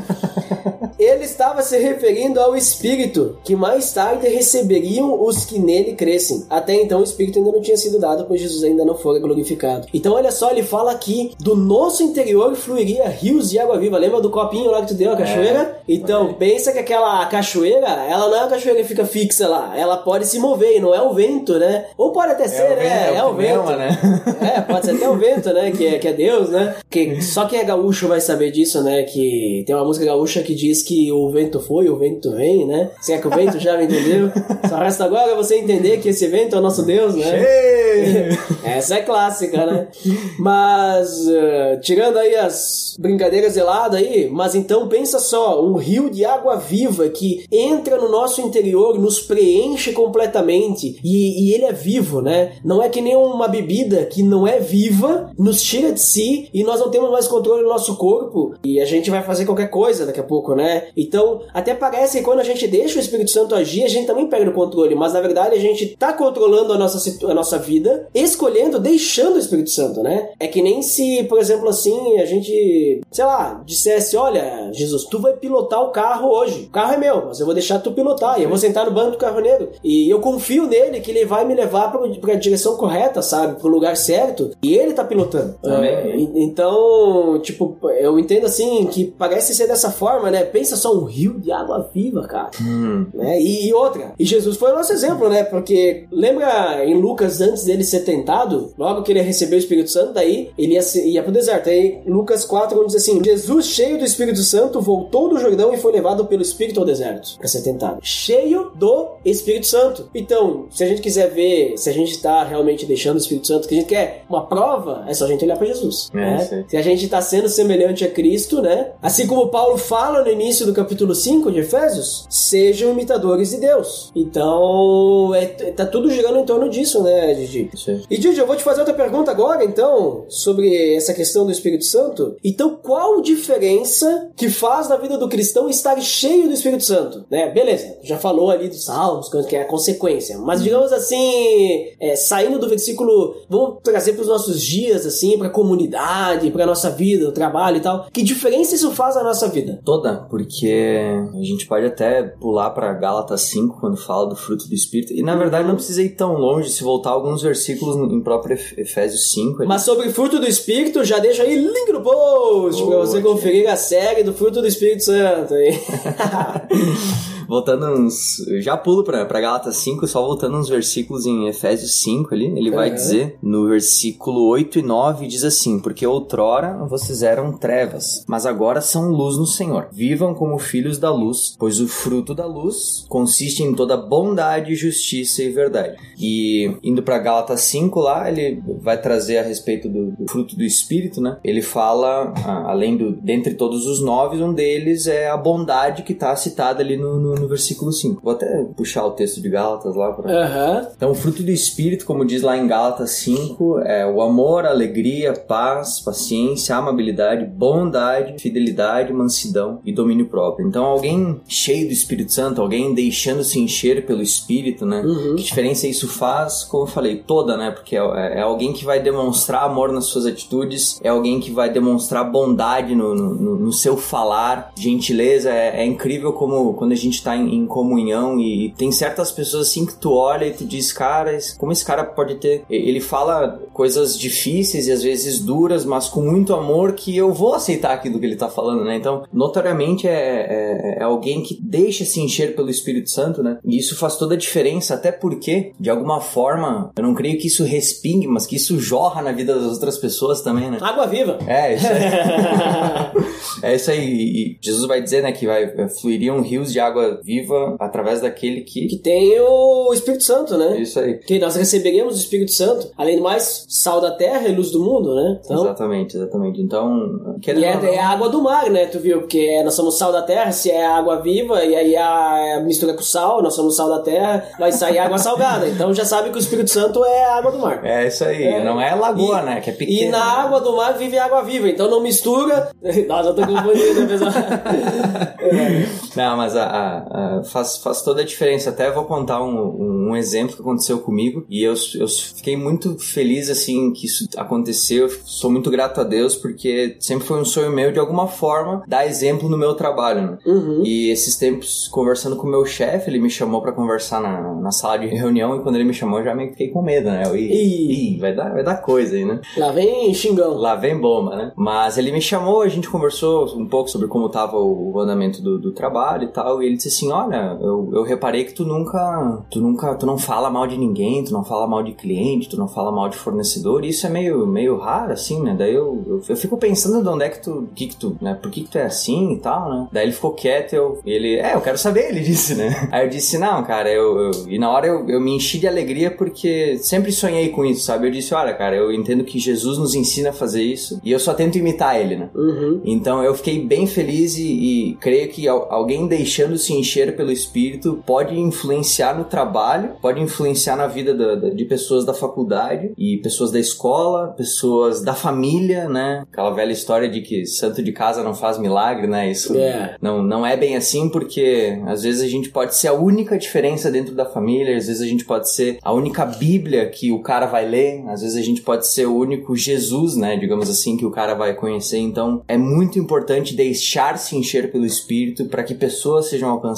Ele estava se referindo ao Espírito, que mais tarde receberiam os que nele crescem. Até então o Espírito ainda não tinha sido dado, pois Jesus ainda não fora glorificado. Então olha só, ele fala aqui, do nosso interior fluiria rios de água viva. Lembra do copinho lá que tu deu, a cachoeira? Então, pensa que aquela cachoeira, ela não é uma cachoeira que fica fixa lá. Ela pode se mover, e não é o vento, né? Ou pode até ser, o né? vento, É o vento. ama, né? É, pode ser até o vento, né? Que é, que é Deus, né? Que só quem é gaúcho vai saber disso, né? Que tem uma música gaúcha que diz que o vento foi, o vento vem, né? Se é que o vento já me entendeu. Só resta agora você entender que esse vento é o nosso Deus, né? Essa é clássica, né? Mas, eh, tirando aí as brincadeiras de lado aí, mas então pensa só, um rio de água viva que entra no nosso interior, nos preenche completamente e, e ele é vivo, né? Não é que nem uma bebida que não é viva, nos tira de si e nós não temos mais controle do nosso corpo e a gente vai fazer qualquer coisa daqui a pouco, né? Então, até parece que quando a gente deixa o Espírito Santo agir, a gente também perde o controle, mas na verdade a gente tá controlando a nossa, a nossa vida, escolhendo, deixando o Espírito Santo, né? É que nem se, por exemplo, assim, a gente, sei lá, dissesse: Olha, Jesus, tu vai pilotar o carro hoje. O carro é meu, mas eu vou deixar tu pilotar. E eu vou sentar no banco do carro negro. E eu confio nele que ele vai me levar pra, pra direção correta, sabe? Pro lugar certo. E ele tá pilotando. Amém. Ah, então, tipo, eu entendo assim que parece ser dessa forma, né? Pensa só um rio de água viva, cara. Hum, Né? E, e outra, e Jesus foi o nosso exemplo, né? Porque lembra em Lucas, antes dele ser tentado, logo que ele recebeu o Espírito Santo, daí ele ia, ia pro deserto. Aí Lucas 4 vamos dizer assim: Jesus, cheio do Espírito Santo, voltou do Jordão e foi levado pelo Espírito ao deserto para ser tentado. Cheio do Espírito Santo. Então, se a gente quiser ver se a gente está realmente deixando o Espírito Santo, que a gente quer uma prova, é só a gente olhar para Jesus. É, né? Se a gente está sendo semelhante a Cristo, né? Assim como Paulo fala no início do capítulo 5 de Efésios, sejam imitadores de Deus. Então, é, tá tudo girando em torno disso, né, Didi? aí. E Didi, eu vou te fazer outra pergunta agora, então, sobre essa questão do Espírito Santo. Então, qual diferença que faz na vida do cristão estar cheio do Espírito Santo? Né? Beleza, já falou ali dos salmos, que é a consequência. Mas digamos assim, é, saindo do versículo, vamos trazer para os nossos dias, assim, para a comunidade, para nossa vida, o trabalho e tal. Que diferença isso faz na nossa vida? Toda, porque a gente pode até pular pra Gálatas 5 quando fala do fruto do Espírito. E na verdade não precisa ir tão longe se voltar alguns versículos em próprio Ef- Efésios 5. ali. Mas sobre fruto do Espírito, já deixa aí link no post pra Boa, você conferir a série do fruto do Espírito Santo aí. voltando uns. Já pulo pra, pra Gálatas 5, só voltando uns versículos em Efésios 5 ali. Ele vai dizer no versículo 8 e 9: diz assim: Porque outrora vocês eram trevas, mas agora são luz no Senhor. Vivam como filhos da luz, pois o fruto da luz consiste em toda bondade, justiça e verdade. E indo pra Gálatas 5 lá, ele vai trazer a respeito do, do fruto do Espírito, né? Ele fala, ah, além do, dentre todos os nove, um deles é a bondade que tá citada ali no, no, no versículo 5. Vou até puxar o texto de Gálatas lá pra, Aham. então, o fruto do Espírito, como diz lá em Gálatas 5, é o amor, alegria, paz, paciência, amabilidade, bondade, fidelidade, mansidão e domínio próprio. Então, alguém cheio do Espírito Santo, alguém deixando-se encher pelo Espírito, né? Uhum. Que diferença isso faz? Como eu falei, toda, né? Porque é, é alguém que vai demonstrar amor nas suas atitudes, é alguém que vai demonstrar bondade no, no, no- no seu falar, gentileza. É, é incrível como quando a gente tá em, em comunhão e, tem certas pessoas assim que tu olha e tu diz, cara, esse- como esse cara pode ter. Ele fala coisas difíceis e às vezes duras, mas com muito amor que eu vou aceitar aquilo que ele tá falando, né? Então, notoriamente é, é, é alguém que deixa se encher pelo Espírito Santo, né? E isso faz toda a diferença, até porque, de alguma forma, eu não creio que isso respingue, mas que isso jorra na vida das outras pessoas também, né? Água viva. É, isso aí. é isso aí. E Jesus vai dizer, né, que vai fluiriam rios de água viva através daquele que. que tem o Espírito Santo, né? Isso aí. Que nós receberíamos o Espírito Santo, além do mais, sal da terra e luz do mundo, né? Então, Exatamente, exatamente. Então, e não- é, é a água do mar, né? Tu viu? Porque nós somos sal da terra, se é água viva, e aí a mistura com sal, nós somos sal da terra, vai sair água salgada. Então já sabe que o Espírito Santo é a água do mar. É isso aí, É. não é lagoa, E- né? Que é pequena. E na água do mar vive água viva, então não mistura. Nossa, eu tô confundindo, pessoal? Não, mas a, a- a- faz, faz toda a diferença. Até vou contar um, um, exemplo que aconteceu comigo. E eu, eu fiquei muito feliz, assim, que isso aconteceu. Eu Sou muito grato a Deus, porque sempre foi um sonho meu, de alguma forma, dar exemplo no meu trabalho, né? Uhum. E esses tempos, conversando com o meu chefe, ele me chamou pra conversar na, na sala de reunião. E quando ele me chamou, eu já meio que fiquei com medo, né? Eu, Ih. ih, vai, dar, vai dar coisa aí, né? Lá vem xingão. Lá vem bomba, né? Mas ele me chamou, a gente conversou um pouco sobre como tava o, o andamento do, do trabalho e tal, e ele disse assim, olha, eu, eu reparei que tu nunca, tu nunca, tu não fala mal de ninguém, tu não fala mal de cliente, tu não fala mal de fornecedor, e isso é meio, meio raro, assim, né? Daí eu, eu, eu fico pensando de onde é que tu, que que tu, né? Por que que tu é assim e tal, né? Daí ele ficou quieto, eu, ele, é, eu quero saber, ele disse, né? Aí eu disse, não, cara, eu, eu- e na hora eu, eu me enchi de alegria porque sempre sonhei com isso, sabe? Eu disse, olha, cara, eu entendo que Jesus nos ensina a fazer isso, e eu só tento imitar ele, né? Uhum. Então eu fiquei bem feliz e, e creio que al- alguém deixando-se encher pelo Espírito pode influenciar no trabalho, pode influenciar na vida da- da- de pessoas da faculdade e pessoas da escola, pessoas da família, né? Aquela velha história de que santo de casa não faz milagre, né? Isso É. não, não é bem assim porque às vezes a gente pode ser a única diferença dentro da família, às vezes a gente pode ser a única Bíblia que o cara vai ler, às vezes a gente pode ser o único Jesus, né, digamos assim, que o cara vai conhecer. Então é muito importante deixar-se encher pelo Espírito para que pessoas sejam alcançadas,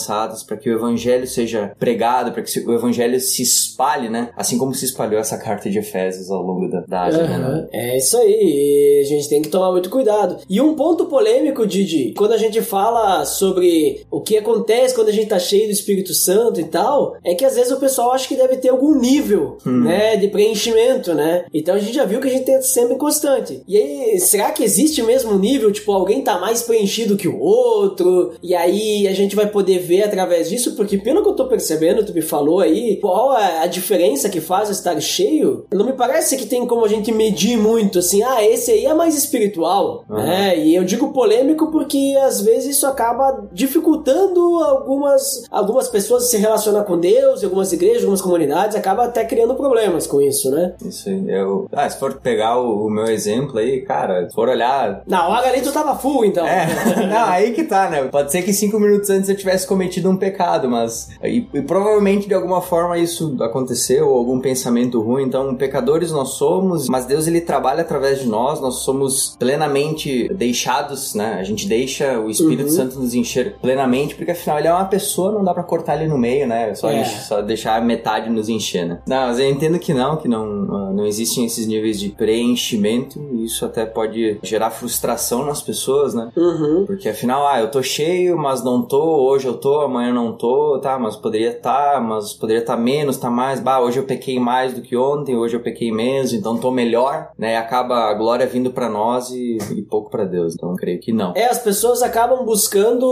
para que o evangelho seja pregado, para que o evangelho se espalhe, né, assim como se espalhou essa carta de Efésios ao longo da, da Ásia, né? Aham, É isso aí, e a gente tem que tomar muito cuidado. E um ponto polêmico, Didi, quando a gente fala sobre o que acontece quando a gente tá cheio do Espírito Santo e tal, é que às vezes o pessoal acha que deve ter algum nível, né, de preenchimento, né? Então a gente já viu que a gente tem sempre constante. E aí, será que existe mesmo um nível, tipo, alguém tá mais preenchido que o outro? E aí a gente vai poder ver através disso, porque pelo que eu tô percebendo, tu me falou aí, qual é a diferença que faz estar cheio? Não me parece que tem como a gente medir muito, assim, ah, esse aí é mais espiritual, Aham. né? E eu digo polêmico porque às vezes isso acaba dificultando algumas, algumas pessoas se relacionar com Deus, algumas igrejas, algumas comunidades, acaba até criando problemas com isso, né? Isso aí. Eu, ah, se for pegar o, o meu exemplo aí, cara, se for olhar Na hora ali tu tava full, então. É, não, aí que tá, né? Pode ser que cinco minutos antes eu tivesse cometido um pecado, mas. E, e provavelmente de alguma forma isso aconteceu, ou algum pensamento ruim. Então, pecadores nós somos, mas Deus ele trabalha através de nós, nós somos plenamente deixados, né? A gente deixa o Espírito Uhum. Santo nos encher plenamente, porque afinal ele é uma pessoa, não dá pra cortar ele no meio, né? Só, É. só deixar a metade nos encher, né? Não, mas eu entendo que não, que não, ah, não existem esses níveis de preenchimento, e isso até pode gerar frustração nas pessoas, né? Uhum. Porque afinal, ah, eu tô cheio, mas não tô, hoje eu tô, amanhã não tô, tá, mas poderia estar, tá, mas poderia estar tá menos, tá mais, bah, hoje eu pequei mais do que ontem, hoje eu pequei menos, então tô melhor, né? Acaba a glória vindo para nós e, e pouco para Deus. Então creio que não. É, as pessoas acabam buscando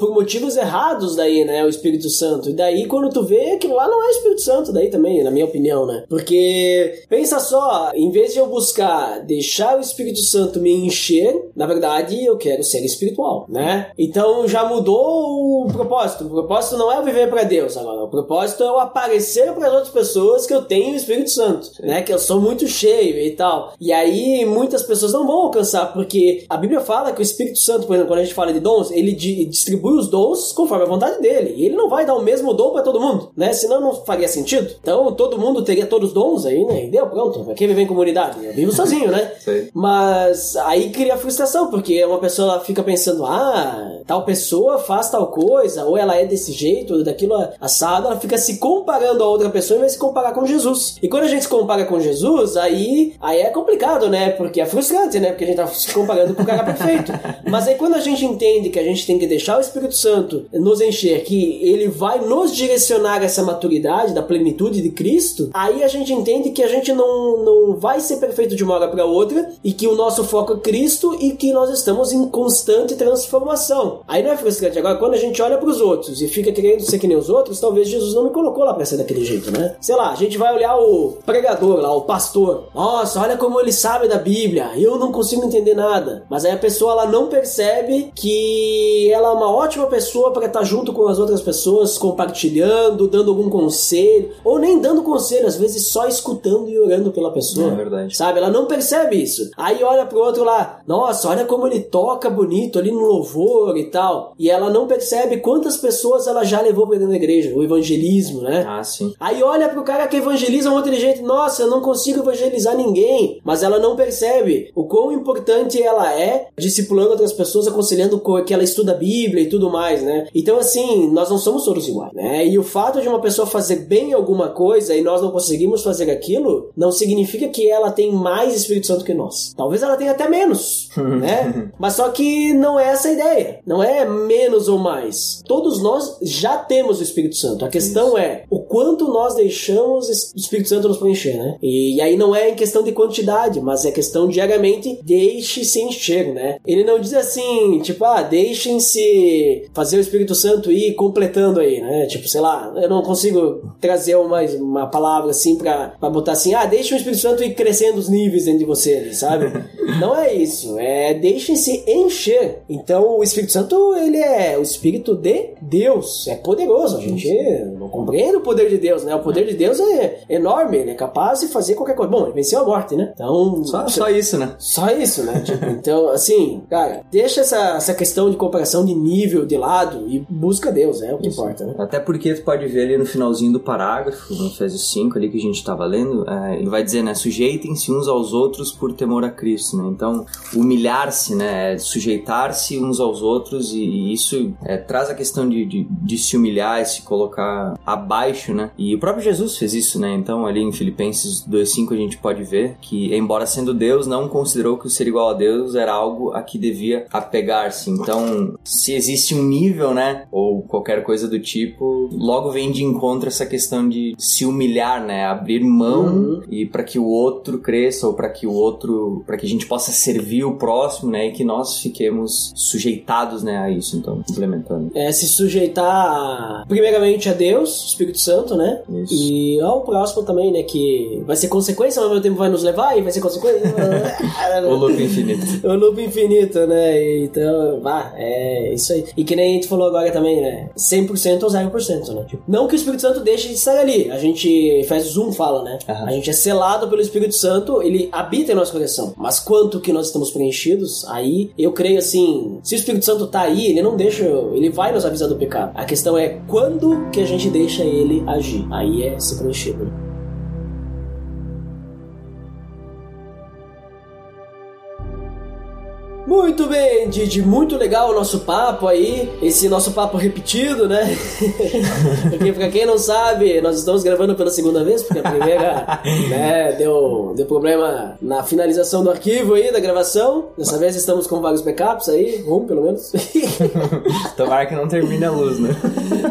por motivos errados daí, né, o Espírito Santo. E daí quando tu vê aquilo lá não é Espírito Santo daí também, na minha opinião, né? Porque pensa só, em vez de eu buscar deixar o Espírito Santo me encher, na verdade eu quero ser espiritual, né? Então já mudou o propósito. O propósito não é viver para Deus agora. O propósito é eu aparecer para as outras pessoas que eu tenho o Espírito Santo, né? Que eu sou muito cheio e tal. E aí muitas pessoas não vão alcançar porque a Bíblia fala que o Espírito Santo, por exemplo, quando a gente fala de dons, ele distribui os dons conforme a vontade dele. E ele não vai dar o mesmo dom para todo mundo, né? Senão não faria sentido. Então todo mundo teria todos os dons aí, né? E deu, pronto. Quem viver em comunidade? Eu vivo sozinho, né? Mas aí cria frustração, porque uma pessoa fica pensando, ah, tal pessoa faz tal coisa, ou ela é desse jeito, ou daquilo assado, ela fica se comparando a outra pessoa vez de se comparar com Jesus. E quando a gente se compara com Jesus, aí, aí é complicado, né? Porque é frustrante, né? Porque a gente tá se comparando com o cara perfeito. Mas aí quando a gente entende que a gente tem que deixar o Espírito Santo nos encher, que ele vai nos direcionar a essa maturidade da plenitude de Cristo, aí a gente entende que a gente não, não vai ser perfeito de uma hora para outra e que o nosso foco é Cristo e que nós estamos em constante transformação. Aí não é frustrante. Agora, quando a gente olha para os outros e fica querendo ser que nem os outros, talvez Jesus não me colocou lá para ser daquele jeito, né? Sei lá, a gente vai olhar o pregador lá, o pastor. Nossa, olha como ele sabe da Bíblia. Eu não consigo entender nada. Mas aí a pessoa ela não percebe que ela é uma ótima pessoa para estar junto com as outras pessoas, compartilhando, dando algum conselho, ou nem dando conselho, às vezes só escutando e orando pela pessoa. É verdade. Sabe? Ela não percebe isso. Aí olha pro outro lá, nossa, olha como ele toca bonito ali no louvor e tal. E ela não percebe quantas pessoas ela já levou pra dentro da igreja, o evangelismo, né? Ah, sim. Aí olha pro cara que evangeliza um outro jeito, nossa, eu não consigo evangelizar ninguém. Mas ela não percebe o quão importante ela é discipulando outras pessoas, aconselhando que ela estuda a Bíblia e tudo mais, né? Então, assim, nós não somos todos iguais, né? E o fato de uma pessoa fazer bem alguma coisa e nós não conseguimos fazer aquilo, não significa que ela tem mais Espírito Santo que nós. Talvez ela tenha até menos, né? Mas só que não é essa a ideia. Não é menos ou mais. Todos nós já temos o Espírito Santo. A questão Isso. é o quanto nós deixamos o Espírito Santo nos preencher, né? E, e aí não é em questão de quantidade, mas é questão diariamente deixe-se encher, né? Ele não diz assim, tipo, ah, deixem-se fazer o Espírito Santo ir completando aí, né? Tipo, sei lá, eu não consigo trazer uma, uma palavra assim pra, pra botar assim, ah, deixe o Espírito Santo ir crescendo os níveis dentro de você, sabe? não é isso, é deixem-se encher. Então o Espírito Santo, ele é o Espírito de Deus, é poderoso, a gente não compreende o poder de Deus, né? O poder de Deus é enorme, ele é capaz de fazer qualquer coisa. Bom, ele venceu a morte, né? Então... Só, só isso, né? Só isso, né? tipo, então, assim, cara, deixa essa, essa questão de comparação de nível de lado e busca Deus, é o que isso. importa, né? Até porque tu pode ver ali no finalzinho do parágrafo, no Efésios 5 ali que a gente tava lendo, é, ele vai dizer, né? Sujeitem-se uns aos outros por temor a Cristo, né? Então, humilhar-se, né? É sujeitar-se uns aos outros e, e isso é, traz a questão de, de, de, se humilhar e se colocar abaixo, né? E o próprio Jesus fez isso, né? Então, ali em Filipenses 2,5 a gente pode ver que, embora sendo Deus, não considerou que o ser igual a Deus era algo a que devia apegar-se. Então, se existe um nível, né? Ou qualquer coisa do tipo, logo vem de encontro essa questão de se humilhar, né? Abrir mão uhum. e para que o outro cresça ou para que o outro, para que a gente possa servir o próximo, né? E que nós fiquemos sujeitados, né? A isso. Então, complementando. É se sujeitar primeiramente a Deus, Espírito Santo, né? Isso. E ao próximo também, né? Que vai ser consequência, ao mesmo tempo vai nos levar e vai ser consequência. o loop infinito. o loop infinito, né? Então, vá, é isso aí. E que nem a gente falou agora também, né? 100% ou 0%, né? Tipo, não que o Espírito Santo deixe de estar ali. A gente, Efésios 1 fala, né? A gente é selado pelo Espírito Santo, ele habita em nosso coração. Mas quanto que nós estamos preenchidos, aí eu creio assim, se o Espírito Santo tá aí, ele não deixa, ele vai nos avisar do pecado. A questão é quando que a gente deixa ele agir. Aí é se preenchido. Muito bem, Didi, muito legal o nosso papo aí, esse nosso papo repetido, né? porque pra quem não sabe, nós estamos gravando pela segunda vez, porque a primeira, né, deu, deu problema na finalização do arquivo aí, da gravação. Dessa vez estamos com vários backups aí, um pelo menos. Tomara que não termine a luz, né?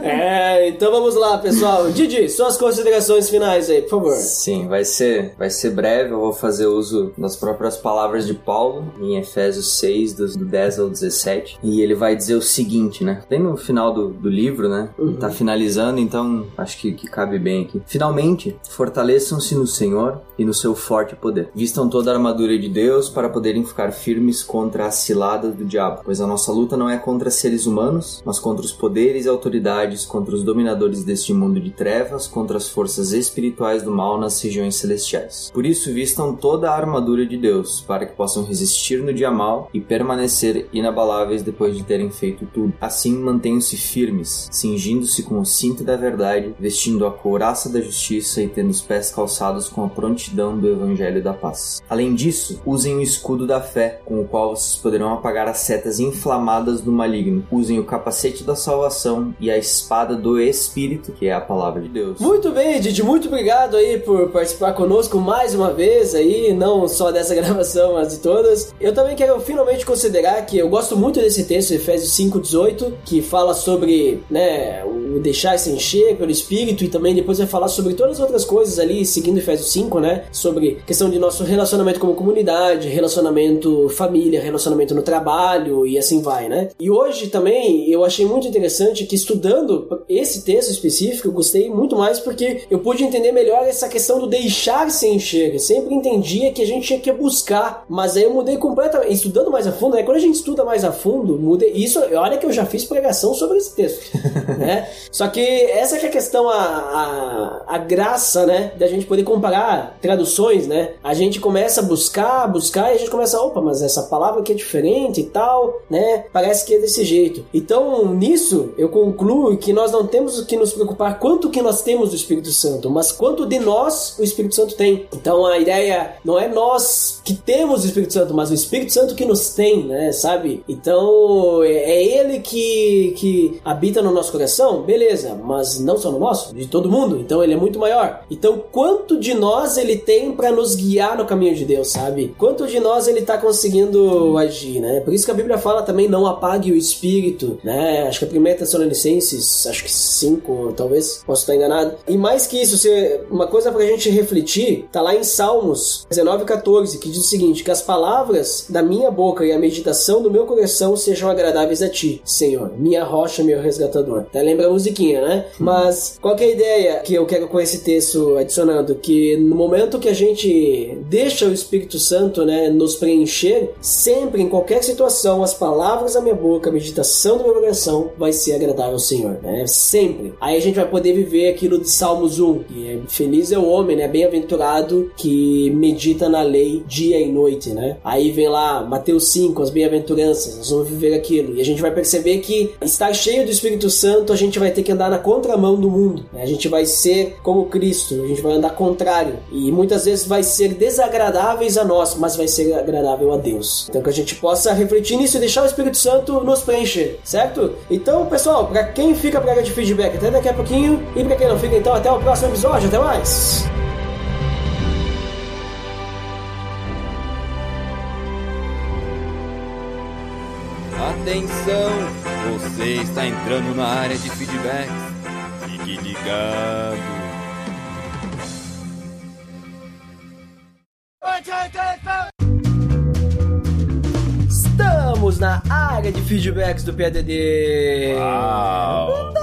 é, então vamos lá, pessoal. Didi, suas considerações finais aí, por favor. Sim, vai ser, vai ser breve, eu vou fazer uso das próprias palavras de Paulo em Efésios 6, do, do 10 ao 17. E ele vai dizer o seguinte, né? Tem no final do, do livro, né? Uhum. Tá finalizando, então acho que, que cabe bem aqui. Finalmente, fortaleçam-se no Senhor e no seu forte poder. Vistam toda a armadura de Deus para poderem ficar firmes contra as ciladas do diabo, pois a nossa luta não é contra seres humanos, mas contra os poderes e autoridades, contra os dominadores deste mundo de trevas, contra as forças espirituais do mal nas regiões celestiais. Por isso, vistam toda a armadura de Deus, para que possam resistir no dia mal e permanecer inabaláveis depois de terem feito tudo. Assim, mantenham-se firmes, cingindo-se com o cinto da verdade, vestindo a couraça da justiça e tendo os pés calçados com a prontidão do evangelho da paz. Além disso, usem o escudo da fé, com o qual vocês poderão apagar as setas inflamadas do maligno. Usem o capacete da salvação e a espada do Espírito, que é a palavra de Deus. Muito bem, Didi, muito obrigado aí por participar conosco mais uma vez aí, não só dessa gravação, mas de todas. Eu também quero finalmente considerar que eu gosto muito desse texto, Efésios 5:18, que fala sobre, né, o deixar se encher pelo Espírito e também depois vai falar sobre todas as outras coisas ali, seguindo Efésios 5, né, sobre questão de nosso relacionamento como comunidade, relacionamento família, relacionamento no trabalho e assim vai, né? E hoje também eu achei muito interessante que estudando esse texto específico, eu gostei muito mais porque eu pude entender melhor essa questão do deixar se encher. Eu sempre entendia que a gente tinha que buscar, mas aí eu mudei completamente, estudando mais a fundo, né? Quando a gente estuda mais a fundo, mudei. Isso, olha que eu já fiz pregação sobre esse texto, né? Só que essa que é a questão, a, a, a graça, né? Da gente poder comparar traduções, né? A gente começa a buscar, buscar e a gente começa, opa, mas essa palavra aqui é diferente e tal, né? Parece que é desse jeito. Então, nisso, eu concluo que nós não temos que nos preocupar quanto que nós temos do Espírito Santo, mas quanto de nós o Espírito Santo tem. Então, a ideia não é nós que temos o Espírito Santo, mas o Espírito Santo que nos tem, né? Sabe? Então, é ele que, que habita no nosso coração, beleza, mas não só no nosso, de todo mundo. Então, ele é muito maior. Então, quanto de nós ele tem para nos guiar no caminho de Deus, sabe? Quanto de nós ele tá conseguindo agir, né? Por isso que a Bíblia fala também não apague o espírito, né? Acho que a primeira Tessalonicenses, acho que 5, talvez, posso estar enganado. E mais que isso, se, uma coisa pra gente refletir, tá lá em Salmos 19, 14, que diz o seguinte: que as palavras da minha boca e a meditação do meu coração sejam agradáveis a ti, Senhor, minha rocha, meu resgatador. Até lembra a musiquinha, né? Mas qual é a ideia que eu quero com esse texto adicionando? Que no momento que a gente deixa o Espírito Santo, né, nos preencher, sempre, em qualquer situação, as palavras da minha boca, a meditação do meu coração vai ser agradável ao Senhor, né? Sempre. Aí a gente vai poder viver aquilo de Salmos 1, que é feliz é o homem, né? Bem-aventurado que medita na lei dia e noite, né? Aí vem lá Mateus 5, as bem-aventuranças, nós vamos viver aquilo. E a gente vai perceber que estar cheio do Espírito Santo, a gente vai ter que andar na contramão do mundo. Né? A gente vai ser como Cristo, a gente vai andar contrário. E muitas vezes vai ser desagradáveis a nós, mas vai ser agradável a Deus. Então que a gente possa refletir nisso e deixar o Espírito Santo nos preencher, certo? Então, pessoal, para quem fica área de feedback, até daqui a pouquinho. E pra quem não fica, então, até o próximo episódio. Até mais! Atenção! Você está entrando na área de feedback. Fique ligado. Estamos na área de feedbacks do PDD. Uau!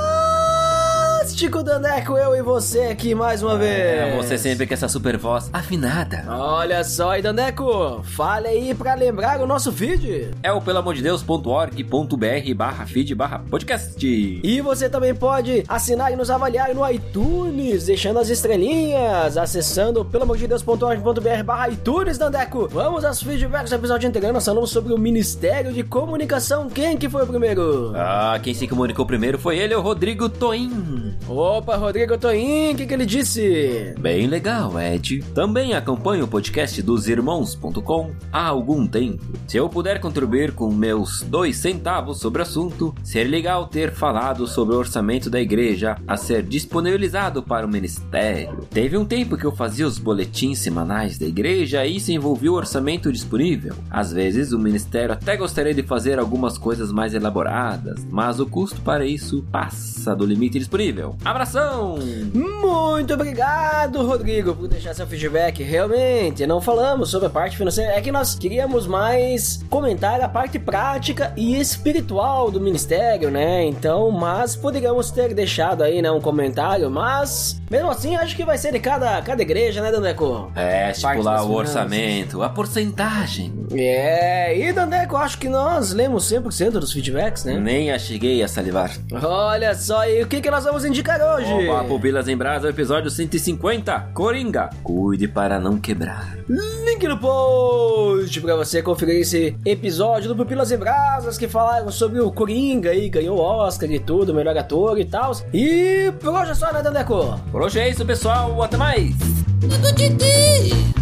Fantástico, Dandeco, eu e você aqui mais uma vez. É, você sempre com essa super voz afinada. Olha só, e Dandeco, fale aí pra lembrar o nosso feed. É o pelamordedeus.org.br barra feed barra podcast. E você também pode assinar e nos avaliar no iTunes, deixando as estrelinhas, acessando pelamordedeus.org.br barra iTunes, Dandeco. Vamos aos feedbacks do episódio integrante, nós falamos sobre o Ministério de Comunicação. Quem que foi o primeiro? Ah, quem se comunicou primeiro foi ele, o Rodrigo Toim. Opa, Rodrigo Toim, o que, que ele disse? Bem legal, Ed. Também acompanho o podcast dos irmãos.com há algum tempo. Se eu puder contribuir com meus dois centavos sobre o assunto, seria legal ter falado sobre o orçamento da igreja a ser disponibilizado para o ministério. Teve um tempo que eu fazia os boletins semanais da igreja e isso envolvia o orçamento disponível. Às vezes o ministério até gostaria de fazer algumas coisas mais elaboradas, mas o custo para isso passa do limite disponível. Abração! Muito obrigado, Rodrigo, por deixar seu feedback. Realmente, não falamos sobre a parte financeira. É que nós queríamos mais comentar a parte prática e espiritual do ministério, né? Então, mas poderíamos ter deixado aí, né, um comentário, mas mesmo assim, acho que vai ser de cada, cada igreja, né, Dandeco? É, estipular o orçamento, a porcentagem. É, e Dandeco, acho que nós lemos 100% dos feedbacks, né? Nem a cheguei a salivar. Olha só, e o que, que nós vamos indicar hoje? Opa, Pupilas em Brasa, episódio 150. Coringa, cuide para não quebrar. Link no post pra você conferir esse episódio do Pupilas e Brasas que falaram sobre o Coringa aí, ganhou Oscar e tudo, melhor ator e tal. E por hoje é só, né, Dandeco? Por hoje é isso, pessoal. Até mais. Tudo de Deus.